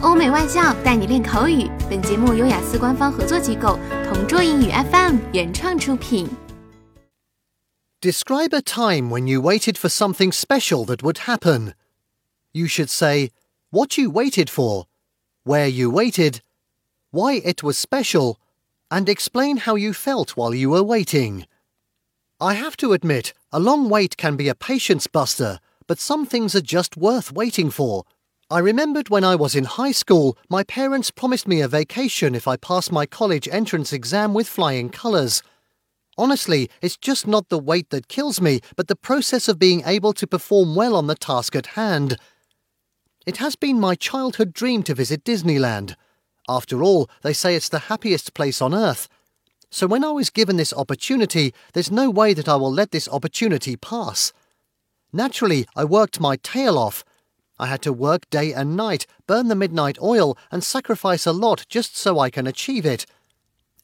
欧美外教带你练口语。本节目由雅思官方合作机构同桌英语 FM 原创出品。Describe a time when you waited for something special that would happen. You should say what you waited for, where you waited, why it was special, and explain how you felt while you were waiting. I have to admit, a long wait can be a patience buster, but some things are just worth waiting for. I remembered when I was in high school, my parents promised me a vacation if I passed my college entrance exam with flying colours. Honestly, it's just not the wait that kills me, but the process of being able to perform well on the task at hand. It has been my childhood dream to visit Disneyland. After all, they say it's the happiest place on earth. So when I was given this opportunity, there's no way that I will let this opportunity pass. Naturally, I worked my tail off. I had to work day and night, burn the midnight oil, and sacrifice a lot just so I can achieve it.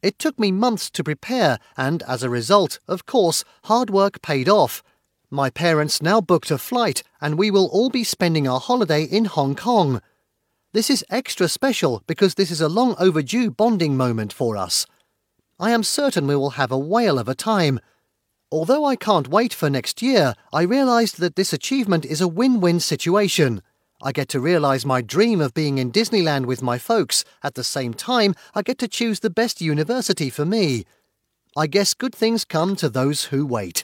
It took me months to prepare, and as a result, of course, hard work paid off. My parents now booked a flight, and we will all be spending our holiday in Hong Kong. This is extra special because this is a long overdue bonding moment for us. I am certain we will have a whale of a time. Although I can't wait for next year, I realised that this achievement is a win win situation. I get to realise my dream of being in Disneyland with my folks. At the same time, I get to choose the best university for me. I guess good things come to those who wait.